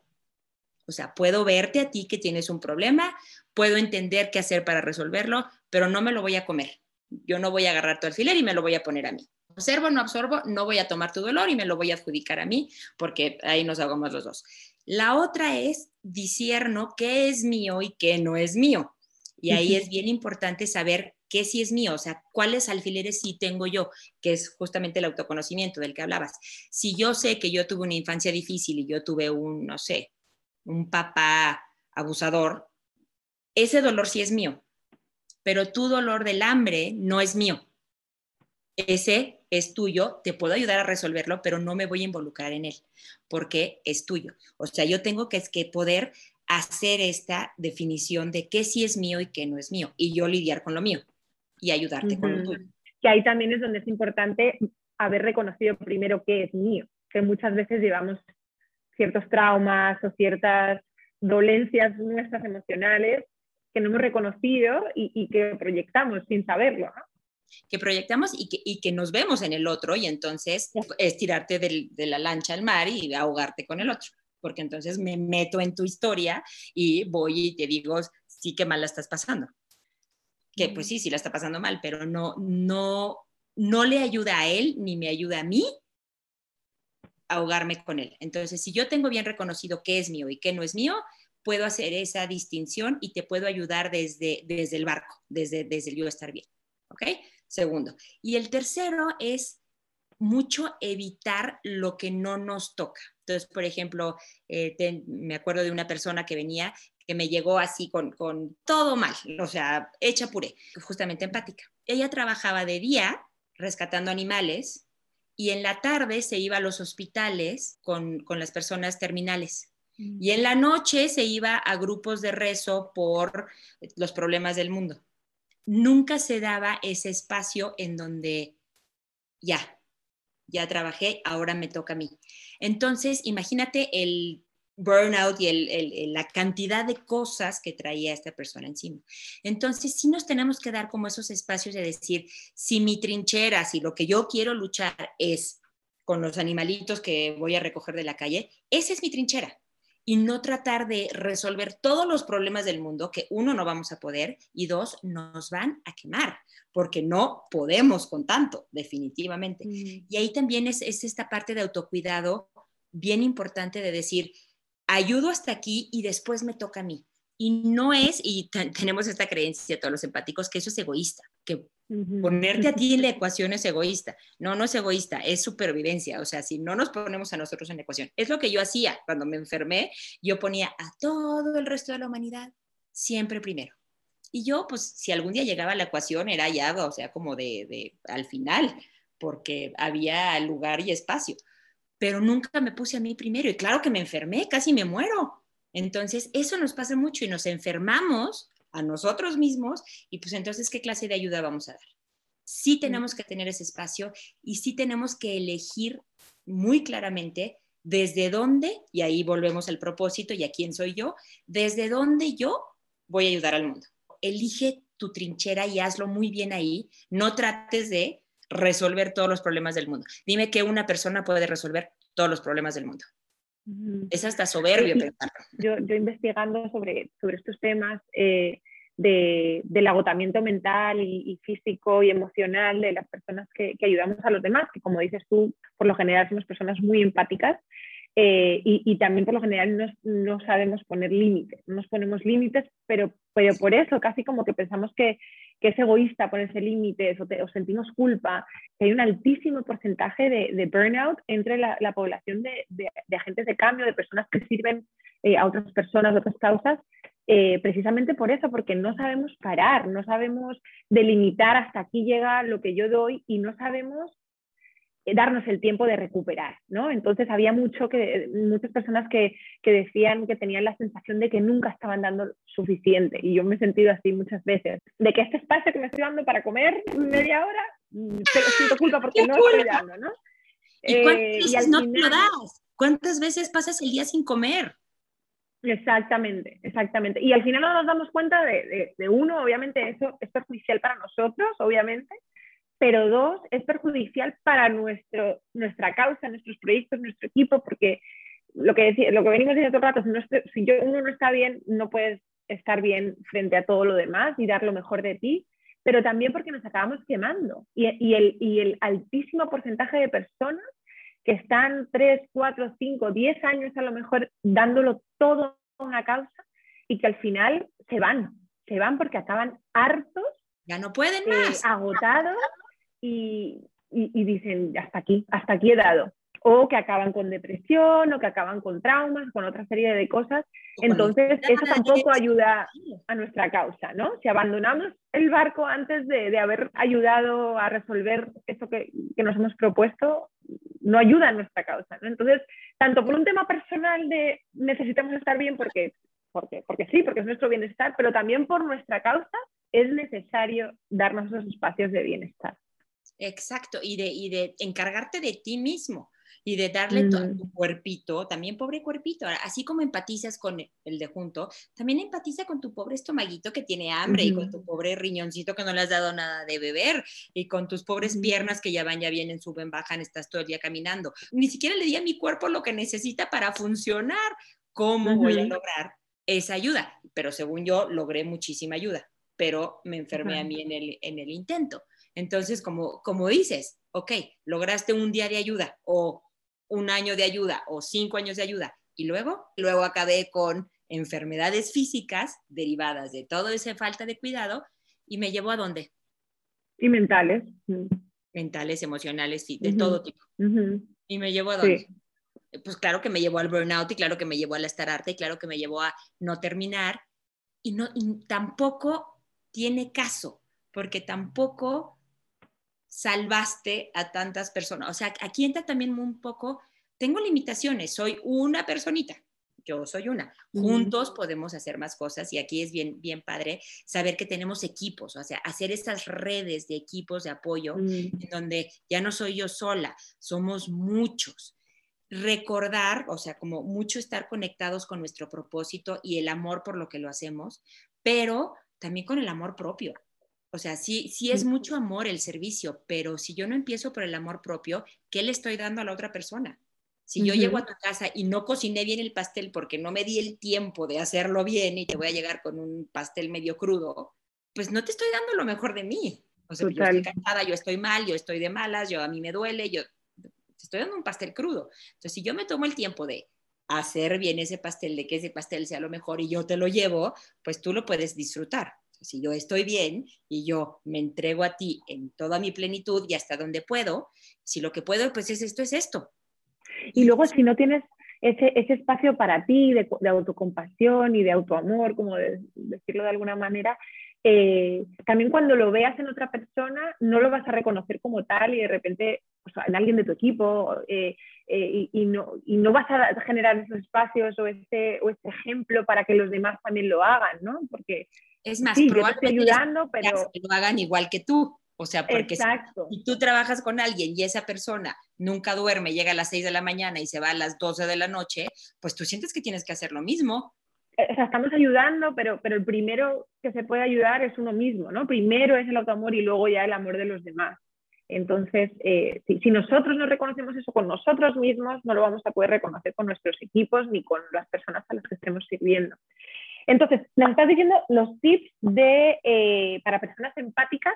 O sea, puedo verte a ti que tienes un problema, puedo entender qué hacer para resolverlo, pero no me lo voy a comer. Yo no voy a agarrar tu alfiler y me lo voy a poner a mí. Observo, no absorbo, no voy a tomar tu dolor y me lo voy a adjudicar a mí, porque ahí nos hagamos los dos. La otra es disierno qué es mío y qué no es mío. Y ahí es bien importante saber qué sí es mío, o sea, cuáles alfileres sí tengo yo, que es justamente el autoconocimiento del que hablabas. Si yo sé que yo tuve una infancia difícil y yo tuve un, no sé, un papá abusador, ese dolor sí es mío, pero tu dolor del hambre no es mío. Ese es tuyo, te puedo ayudar a resolverlo, pero no me voy a involucrar en él, porque es tuyo. O sea, yo tengo que, que poder hacer esta definición de qué sí es mío y qué no es mío, y yo lidiar con lo mío y ayudarte con lo tuyo. Que ahí también es donde es importante haber reconocido primero qué es mío, que muchas veces llevamos ciertos traumas o ciertas dolencias nuestras emocionales que no hemos reconocido y, que proyectamos sin saberlo. Que proyectamos y que, y que, nos vemos en el otro y entonces es tirarte del, de la lancha al mar y ahogarte con el otro, porque entonces me meto en tu historia y voy y te digo, sí que mal la estás pasando. Que pues sí, sí la está pasando mal, pero no, no, no le ayuda a él ni me ayuda a mí ahogarme con él. Entonces, si yo tengo bien reconocido qué es mío y qué no es mío, puedo hacer esa distinción y te puedo ayudar desde, desde el barco, desde, desde el yo estar bien. ¿Ok? Segundo. Y el tercero es mucho evitar lo que no nos toca. Entonces, por ejemplo, eh, me acuerdo de una persona que venía que me llegó así con, con todo mal, o sea, hecha puré, justamente empática. Ella trabajaba de día rescatando animales y en la tarde se iba a los hospitales con, con las personas terminales. Y en la noche se iba a grupos de rezo por los problemas del mundo. Nunca se daba ese espacio en donde ya, ya trabajé, ahora me toca a mí. Entonces, imagínate el burnout y la cantidad de cosas que traía esta persona encima. Entonces, sí nos tenemos que dar como esos espacios de decir, si mi trinchera, si lo que yo quiero luchar es con los animalitos que voy a recoger de la calle, esa es mi trinchera y no tratar de resolver todos los problemas del mundo que uno no vamos a poder y dos nos van a quemar porque no podemos con tanto, definitivamente. Mm. Y ahí también es, es esta parte de autocuidado bien importante de decir, ayudo hasta aquí y después me toca a mí. Y no es, y tenemos esta creencia todos los empáticos, que eso es egoísta, que ponerte a ti en la ecuación es egoísta. No, no es egoísta, es supervivencia. O sea, si no nos ponemos a nosotros en la ecuación, es lo que yo hacía cuando me enfermé, yo ponía a todo el resto de la humanidad siempre primero. Y yo, pues, si algún día llegaba a la ecuación, era ya, o sea, como de, de al final, porque había lugar y espacio. Pero nunca me puse a mí primero. Y claro que me enfermé, casi me muero entonces, eso nos pasa mucho y nos enfermamos a nosotros mismos y pues entonces, ¿qué clase de ayuda vamos a dar? Sí tenemos que tener ese espacio y sí tenemos que elegir muy claramente desde dónde, y ahí volvemos al propósito y a quién soy yo, desde dónde yo voy a ayudar al mundo. Elige tu trinchera y hazlo muy bien ahí. No trates de resolver todos los problemas del mundo. Dime que una persona puede resolver todos los problemas del mundo. Es hasta soberbio Yo, yo investigando sobre, sobre estos temas eh, de, del agotamiento mental y, físico y emocional de las personas que, que, ayudamos a los demás, que como dices tú, por lo general somos personas muy empáticas eh, y, también por lo general no, no sabemos poner límites, no nos ponemos límites, pero, pero por eso casi como que pensamos que, que es egoísta ponerse límites o, sentimos culpa, que hay un altísimo porcentaje de, burnout entre la, población de, agentes de cambio, de personas que sirven eh, a otras personas, otras causas, eh, precisamente por eso, porque no sabemos parar, no sabemos delimitar hasta aquí llega lo que yo doy y no sabemos darnos el tiempo de recuperar, ¿no? Entonces había mucho que, muchas personas que, que, decían que tenían la sensación de que nunca estaban dando suficiente y yo me he sentido así muchas veces, de que este espacio que me estoy dando para comer media hora, mm, pero siento culpa porque no estoy dando, ¿no? ¿Y cuántas eh, veces no te lo das? ¿Cuántas veces pasas el día sin comer? Exactamente, exactamente. Y al final no nos damos cuenta de, de, de uno, obviamente eso es perjudicial para nosotros, obviamente, pero dos, es perjudicial para nuestro, nuestra causa, nuestros proyectos, nuestro equipo, porque lo que, decía, lo que venimos diciendo todo el rato, si, si yo, uno no está bien, no puedes estar bien frente a todo lo demás y dar lo mejor de ti, pero también porque nos acabamos quemando. Y, y, el, y el altísimo porcentaje de personas que están 3, 4, 5, 10 años a lo mejor dándolo todo a una causa y que al final se van, se van porque acaban hartos. Ya no pueden eh, más. agotados y, y, dicen, hasta aquí, hasta aquí he dado. o que acaban con depresión o que acaban con traumas, con otra serie de cosas. Entonces, eso tampoco ayuda a nuestra causa, ¿no? Si abandonamos el barco antes de, haber ayudado a resolver eso que, nos hemos propuesto, no ayuda a nuestra causa, ¿no? Entonces, tanto por un tema personal de necesitamos estar bien porque, porque, porque sí, porque es nuestro bienestar, pero también por nuestra causa es necesario darnos esos espacios de bienestar. Exacto, y de, y de encargarte de ti mismo y de darle a tu mm. cuerpito, también pobre cuerpito, así como empatizas con el de junto, también empatiza con tu pobre estomaguito que tiene hambre y con tu pobre riñoncito que no le has dado nada de beber y con tus pobres piernas que ya van, ya vienen, suben, bajan, estás todo el día caminando. Ni siquiera le di a mi cuerpo lo que necesita para funcionar. ¿Cómo voy a lograr esa ayuda? Pero según yo, logré muchísima ayuda, pero me enfermé a mí en el, en el intento. Entonces, como, como dices, ok, lograste un día de ayuda o un año de ayuda o cinco años de ayuda y luego, luego acabé con enfermedades físicas derivadas de toda esa falta de cuidado y me llevó a dónde? Y mentales. Mentales, emocionales, sí, de todo tipo. Y me llevó a dónde? Pues claro que me llevó al burnout y claro que me llevó al estar arte y claro que me llevó a no terminar y, no, y tampoco tiene caso porque tampoco salvaste a tantas personas. O sea, aquí entra también un poco, tengo limitaciones, soy una personita, yo soy una. Juntos podemos hacer más cosas y aquí es bien, bien padre saber que tenemos equipos, o sea, hacer estas redes de equipos de apoyo en donde ya no soy yo sola, somos muchos. Recordar, o sea, como mucho estar conectados con nuestro propósito y el amor por lo que lo hacemos, pero también con el amor propio. O sea, sí, sí es mucho amor el servicio, pero si yo no empiezo por el amor propio, ¿qué le estoy dando a la otra persona? Si yo llego a tu casa y no cociné bien el pastel porque no me di el tiempo de hacerlo bien y te voy a llegar con un pastel medio crudo, pues no te estoy dando lo mejor de mí. O sea, yo estoy cansada, yo estoy mal, yo estoy de malas, yo a mí me duele, yo te estoy dando un pastel crudo. Entonces, si yo me tomo el tiempo de hacer bien ese pastel, de que ese pastel sea lo mejor y yo te lo llevo, pues tú lo puedes disfrutar si yo estoy bien y yo me entrego a ti en toda mi plenitud y hasta donde puedo, si lo que puedo, pues es esto, es esto. Y luego si no tienes ese, ese espacio para ti de, autocompasión y de autoamor, como decirlo de alguna manera, eh, también cuando lo veas en otra persona, no lo vas a reconocer como tal y de repente en alguien de tu equipo eh, eh, y, no, y, no, vas a generar esos espacios o este, o este ejemplo para que los demás también lo hagan, ¿no? Porque es más, probablemente ayudando, pero... que lo hagan igual que tú. O sea, porque si, tú trabajas con alguien y esa persona nunca duerme, llega a las 6 de la mañana y se va a las 12 de la noche, pues tú sientes que tienes que hacer lo mismo. O sea, estamos ayudando, pero, pero el primero que se puede ayudar es uno mismo, ¿no? Primero es el autoamor y luego ya el amor de los demás. Entonces, eh, si, nosotros no reconocemos eso con nosotros mismos, no lo vamos a poder reconocer con nuestros equipos ni con las personas a las que estemos sirviendo. Entonces, nos estás diciendo los tips de, eh, para personas empáticas,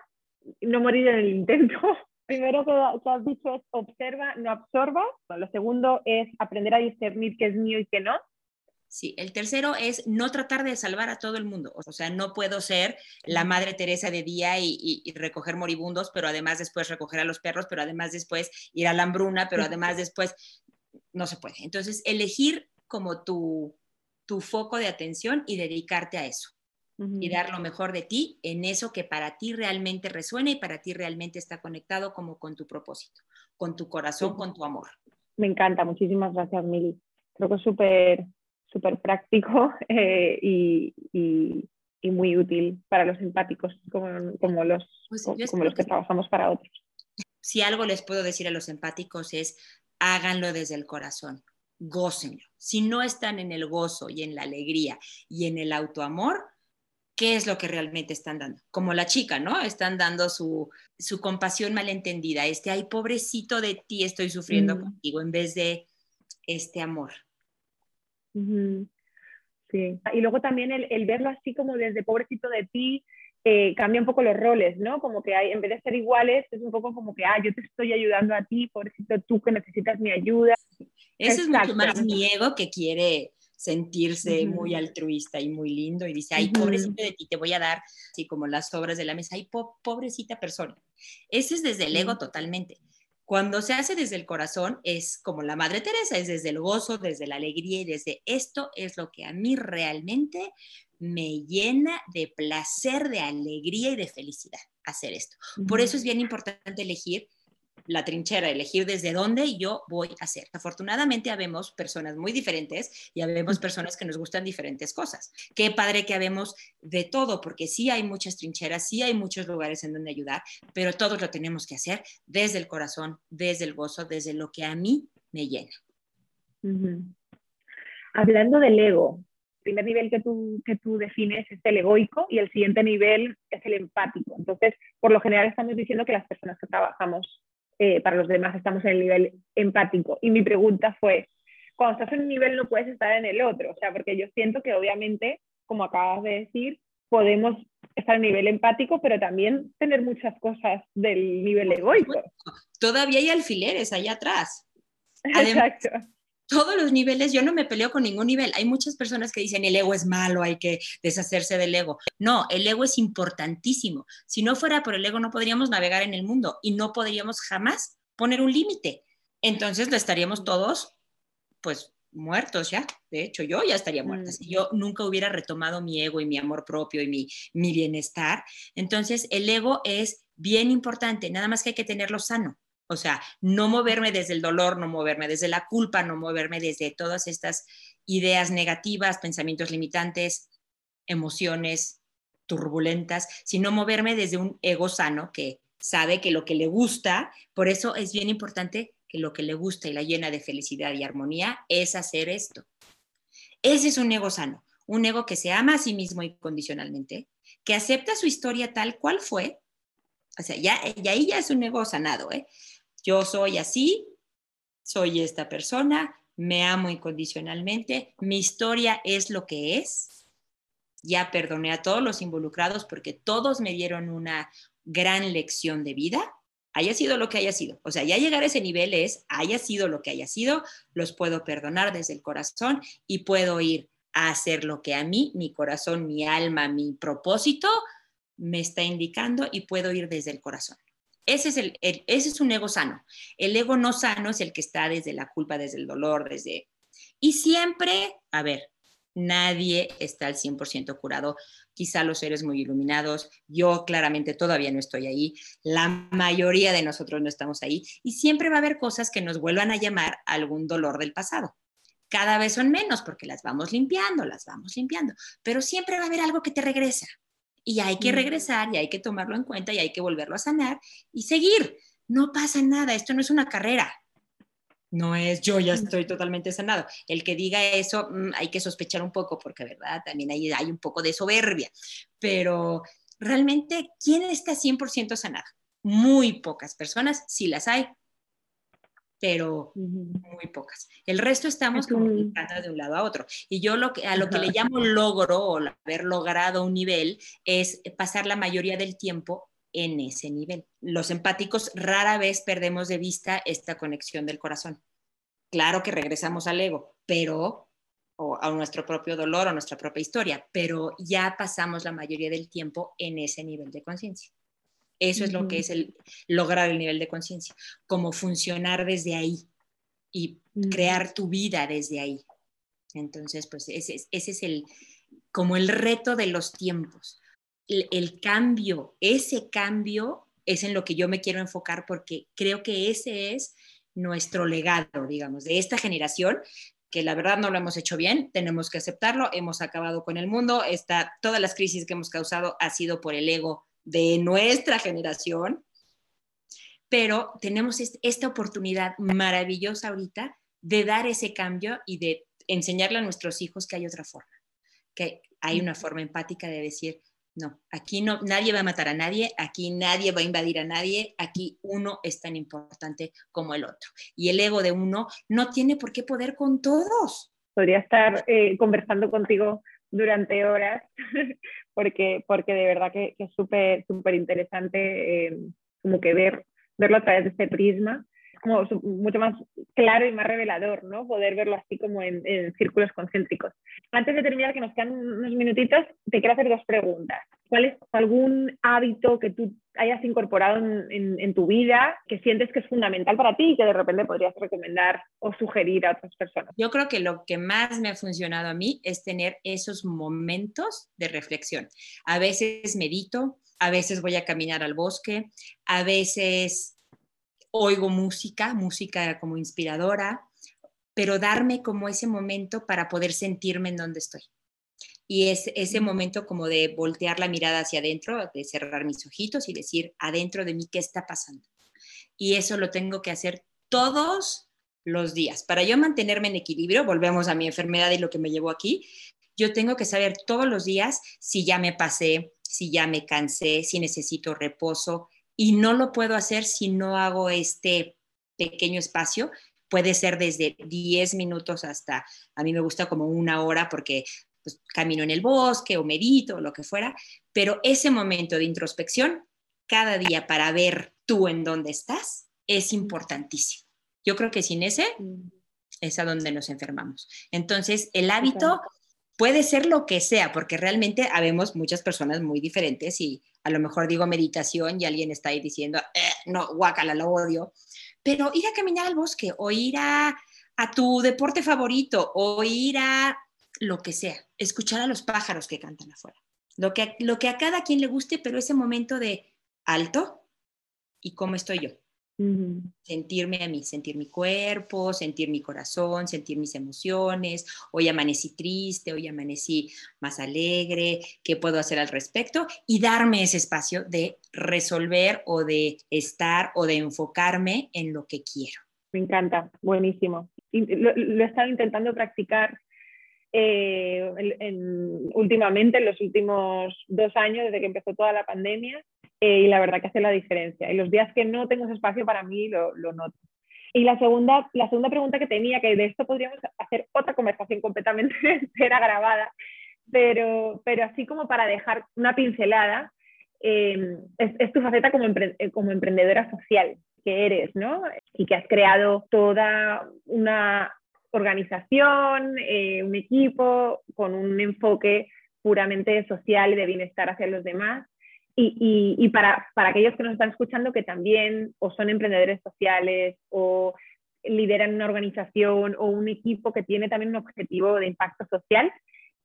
no morir en el intento. Primero que, has dicho es observa, no absorba. lo segundo es aprender a discernir qué es mío y qué no. Sí, el tercero es no tratar de salvar a todo el mundo. O sea, no puedo ser la Madre Teresa de día y, recoger moribundos, pero además después recoger a los perros, pero además después ir a la hambruna, pero además después no se puede. Entonces, elegir como tu, tu foco de atención y dedicarte a eso. Y dar lo mejor de ti en eso que para ti realmente resuena y para ti realmente está conectado como con tu propósito, con tu corazón, con tu amor. Me encanta, muchísimas gracias, Mili. Creo que es súper súper práctico eh, y, y, muy útil para los empáticos como, como los, pues como los que trabajamos para otros. Si algo les puedo decir a los empáticos es háganlo desde el corazón gócenlo. Si no están en el gozo y en la alegría y en el autoamor, ¿qué es lo que realmente están dando? Como la chica, ¿no? Están dando su, su compasión malentendida, este, ay, pobrecito de ti, estoy sufriendo mm. contigo, en vez de este amor. Sí. Y luego también el, el, verlo así como desde pobrecito de ti, eh, cambia un poco los roles, ¿no? Como que hay, en vez de ser iguales, es un poco como que, ah, yo te estoy ayudando a ti, pobrecito tú que necesitas mi ayuda. Eso es mucho más mi ego que quiere sentirse muy altruista y muy lindo y dice, ay, pobrecito de ti, te voy a dar, así como las obras de la mesa, ay, pobrecita persona. Ese es desde el ego totalmente. Cuando se hace desde el corazón es como la Madre Teresa, es desde el gozo, desde la alegría y desde esto es lo que a mí realmente me llena de placer, de alegría y de felicidad hacer esto. Por eso es bien importante elegir la trinchera, elegir desde dónde yo voy a hacer. Afortunadamente habemos personas muy diferentes y habemos personas que nos gustan diferentes cosas. Qué padre que habemos de todo, porque sí hay muchas trincheras, sí hay muchos lugares en donde ayudar, pero todos lo tenemos que hacer desde el corazón, desde el gozo, desde lo que a mí me llena. Hablando del ego, el primer nivel que tú, que tú defines es el egoico y el siguiente nivel es el empático. Entonces, por lo general estamos diciendo que las personas que trabajamos eh, para los demás estamos en el nivel empático. Y mi pregunta fue, cuando estás en un nivel no puedes estar en el otro, o sea, porque yo siento que obviamente, como acabas de decir, podemos estar en el nivel empático, pero también tener muchas cosas del nivel egoico. Todavía hay alfileres allá atrás. Exacto todos los niveles, yo no me peleo con ningún nivel. Hay muchas personas que dicen el ego es malo, hay que deshacerse del ego. No, el ego es importantísimo. Si no fuera por el ego no podríamos navegar en el mundo y no podríamos jamás poner un límite. Entonces lo estaríamos todos, pues, muertos ya. De hecho, yo ya estaría muerta si yo nunca hubiera retomado mi ego y mi amor propio y mi, mi bienestar. Entonces, el ego es bien importante, nada más que hay que tenerlo sano. O sea, no moverme desde el dolor, no moverme desde la culpa, no moverme desde todas estas ideas negativas, pensamientos limitantes, emociones turbulentas, sino moverme desde un ego sano que sabe que lo que le gusta, por eso es bien importante que lo que le gusta y la llena de felicidad y armonía es hacer esto. Ese es un ego sano, un ego que se ama a sí mismo incondicionalmente, que acepta su historia tal cual fue, o sea, ya, y ahí ya es un ego sanado, ¿eh? Yo soy así, soy esta persona, me amo incondicionalmente, mi historia es lo que es. Ya perdoné a todos los involucrados porque todos me dieron una gran lección de vida, haya sido lo que haya sido. O sea, ya llegar a ese nivel es, haya sido lo que haya sido, los puedo perdonar desde el corazón y puedo ir a hacer lo que a mí, mi corazón, mi alma, mi propósito me está indicando y puedo ir desde el corazón. Ese es, el, ese es un ego sano. El ego no sano es el que está desde la culpa, desde el dolor, desde... Y siempre, a ver, nadie está al 100% curado. Quizá los seres muy iluminados, yo claramente todavía no estoy ahí, la mayoría de nosotros no estamos ahí y siempre va a haber cosas que nos vuelvan a llamar algún dolor del pasado. Cada vez son menos porque las vamos limpiando, las vamos limpiando, pero siempre va a haber algo que te regresa y hay que regresar y hay que tomarlo en cuenta y hay que volverlo a sanar y seguir. No pasa nada, esto no es una carrera. No es yo ya estoy totalmente sanado. El que diga eso mm, hay que sospechar un poco porque, ¿verdad? También hay, hay un poco de soberbia. Pero realmente, ¿quién está 100% sanado? Muy pocas personas, si las hay, pero muy pocas. El resto estamos como de un lado a otro. Y yo lo que, a lo que le llamo logro o haber logrado un nivel es pasar la mayoría del tiempo en ese nivel. Los empáticos rara vez perdemos de vista esta conexión del corazón. Claro que regresamos al ego, pero o a nuestro propio dolor o nuestra propia historia, pero ya pasamos la mayoría del tiempo en ese nivel de conciencia. Eso es lo que es el lograr el nivel de conciencia, como funcionar desde ahí y crear tu vida desde ahí. Entonces, pues ese, es el, como el reto de los tiempos. El, cambio, ese cambio es en lo que yo me quiero enfocar porque creo que ese es nuestro legado, digamos, de esta generación que la verdad no lo hemos hecho bien, tenemos que aceptarlo, hemos acabado con el mundo, está, todas las crisis que hemos causado ha sido por el ego de nuestra generación, pero tenemos esta oportunidad maravillosa ahorita de dar ese cambio y de enseñarle a nuestros hijos que hay otra forma, que hay una forma empática de decir, no, aquí no, nadie va a matar a nadie, aquí nadie va a invadir a nadie, aquí uno es tan importante como el otro. Y el ego de uno no tiene por qué poder con todos. Podría estar eh, conversando contigo durante horas, porque, porque de verdad que, es súper súper interesante eh, como que ver, verlo a través de este prisma. como mucho más claro y más revelador, ¿no? Poder verlo así como en, círculos concéntricos. Antes de terminar, que nos quedan unos minutitos, te quiero hacer dos preguntas. ¿Cuál es algún hábito que tú hayas incorporado en, tu vida que sientes que es fundamental para ti y que de repente podrías recomendar o sugerir a otras personas? Yo creo que lo que más me ha funcionado a mí es tener esos momentos de reflexión. A veces medito, a veces voy a caminar al bosque, a veces oigo música, música como inspiradora, pero darme como ese momento para poder sentirme en donde estoy. Y es ese momento como de voltear la mirada hacia adentro, de cerrar mis ojitos y decir, adentro de mí, ¿qué está pasando? Y eso lo tengo que hacer todos los días. Para yo mantenerme en equilibrio, volvemos a mi enfermedad y lo que me llevó aquí, yo tengo que saber todos los días si ya me pasé, si ya me cansé, si necesito reposo, y no lo puedo hacer si no hago este pequeño espacio. Puede ser desde 10 minutos hasta, a mí me gusta como una hora porque pues, camino en el bosque o medito o lo que fuera, pero ese momento de introspección cada día para ver tú en dónde estás es importantísimo. Yo creo que sin ese mm. es a donde nos enfermamos. Entonces, el hábito puede ser lo que sea, porque realmente habemos muchas personas muy diferentes y a lo mejor digo meditación y alguien está ahí diciendo, eh, no, guácala, lo odio, pero ir a caminar al bosque o ir a, a tu deporte favorito o ir a lo que sea, escuchar a los pájaros que cantan afuera, lo que, lo que a cada quien le guste, pero ese momento de alto y cómo estoy yo. Sentirme a mí, sentir mi cuerpo, sentir mi corazón, sentir mis emociones. Hoy amanecí triste, hoy amanecí más alegre, ¿qué puedo hacer al respecto? Y darme ese espacio de resolver o de estar o de enfocarme en lo que quiero. Me encanta, buenísimo. Lo, he estado intentando practicar eh, últimamente, en los últimos dos años, desde que empezó toda la pandemia, eh, y la verdad que hace la diferencia. Y los días que no tengo ese espacio para mí lo, lo, noto. Y la segunda, la segunda pregunta que tenía, que de esto podríamos hacer otra conversación completamente entera grabada, pero, pero así como para dejar una pincelada, eh, es, tu faceta eh, como emprendedora social que eres, ¿no? Y que has creado toda una organización, un equipo con un enfoque puramente social y de bienestar hacia los demás. Y, y, para, para, aquellos que nos están escuchando que también o son emprendedores sociales o lideran una organización o un equipo que tiene también un objetivo de impacto social,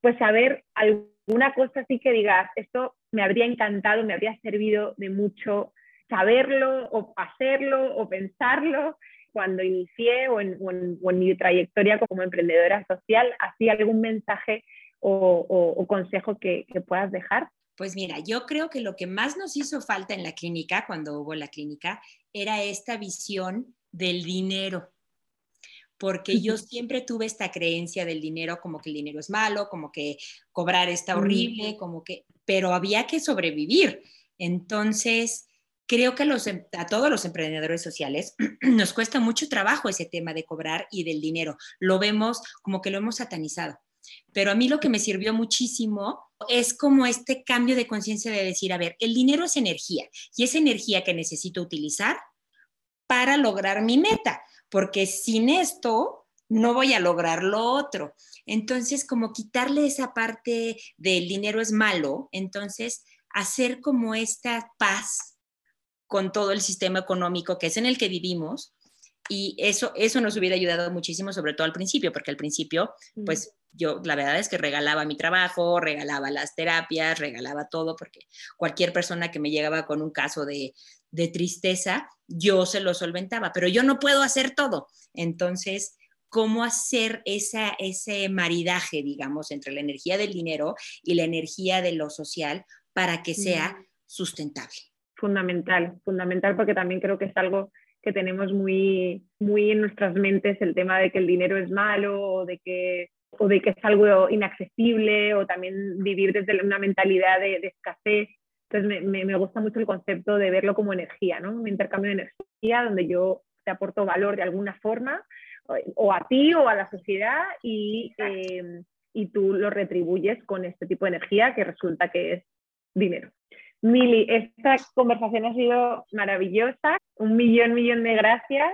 pues saber alguna cosa así que digas, esto me habría encantado, me habría servido de mucho saberlo o hacerlo o pensarlo cuando inicié o en, o en, mi trayectoria como emprendedora social, así algún mensaje o, o, consejo que, que puedas dejar. Pues mira, yo creo que lo que más nos hizo falta en la clínica, cuando hubo la clínica, era esta visión del dinero. Porque yo siempre tuve esta creencia del dinero como que el dinero es malo, como que cobrar está horrible, como que, pero había que sobrevivir. Entonces, creo que em, a todos los emprendedores sociales nos cuesta mucho trabajo ese tema de cobrar y del dinero. Lo vemos como que lo hemos satanizado. Pero a mí lo que me sirvió muchísimo es como este cambio de conciencia de decir, a ver, el dinero es energía y es energía que necesito utilizar para lograr mi meta, porque sin esto no voy a lograr lo otro. Entonces, como quitarle esa parte del dinero es malo, entonces hacer como esta paz con todo el sistema económico que es en el que vivimos, y eso, eso nos hubiera ayudado muchísimo, sobre todo al principio, porque al principio, pues yo la verdad es que regalaba mi trabajo, regalaba las terapias, regalaba todo, porque cualquier persona que me llegaba con un caso de, de tristeza, yo se lo solventaba, pero yo no puedo hacer todo. Entonces, ¿cómo hacer esa, ese maridaje, digamos, entre la energía del dinero y la energía de lo social para que sea sustentable? Fundamental, fundamental, porque también creo que es algo que tenemos muy, muy en nuestras mentes el tema de que el dinero es malo o de que o de que es algo inaccesible o también vivir desde una mentalidad de, escasez. Entonces me, gusta mucho el concepto de verlo como energía, ¿no? Un intercambio de energía donde yo te aporto valor de alguna forma o, a ti o a la sociedad y, eh, y tú lo retribuyes con este tipo de energía que resulta que es dinero. Mili, esta conversación ha sido maravillosa. Un millón, millón de gracias.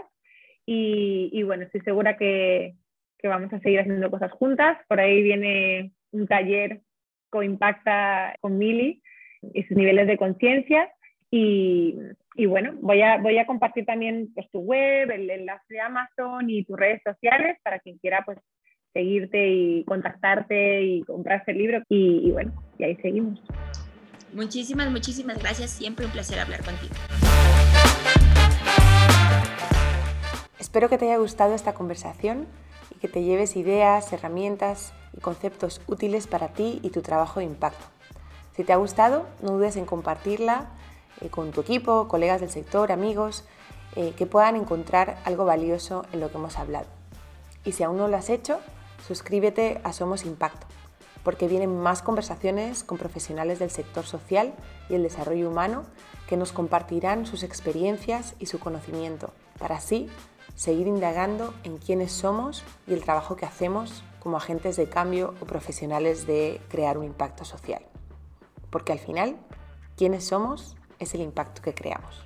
y, bueno, estoy segura que, que, vamos a seguir haciendo cosas juntas. Por ahí viene un taller co-impacta con Mili y sus niveles de conciencia. Y, bueno, voy a, voy a compartir también pues, tu web, el enlace de Amazon y tus redes sociales para quien quiera pues, seguirte y contactarte y comprarse el libro. Y, y bueno, y ahí seguimos. Muchísimas, muchísimas gracias. Siempre un placer hablar contigo. Espero que te haya gustado esta conversación y que te lleves ideas, herramientas y conceptos útiles para ti y tu trabajo de impacto. Si te ha gustado, no dudes en compartirla eh, con tu equipo, colegas del sector, amigos, eh, que puedan encontrar algo valioso en lo que hemos hablado. Y si aún no lo has hecho, suscríbete a Somos Impacto, porque vienen más conversaciones con profesionales del sector social y el desarrollo humano que nos compartirán sus experiencias y su conocimiento, para así seguir indagando en quiénes somos y el trabajo que hacemos como agentes de cambio o profesionales de crear un impacto social. Porque al final, quiénes somos es el impacto que creamos.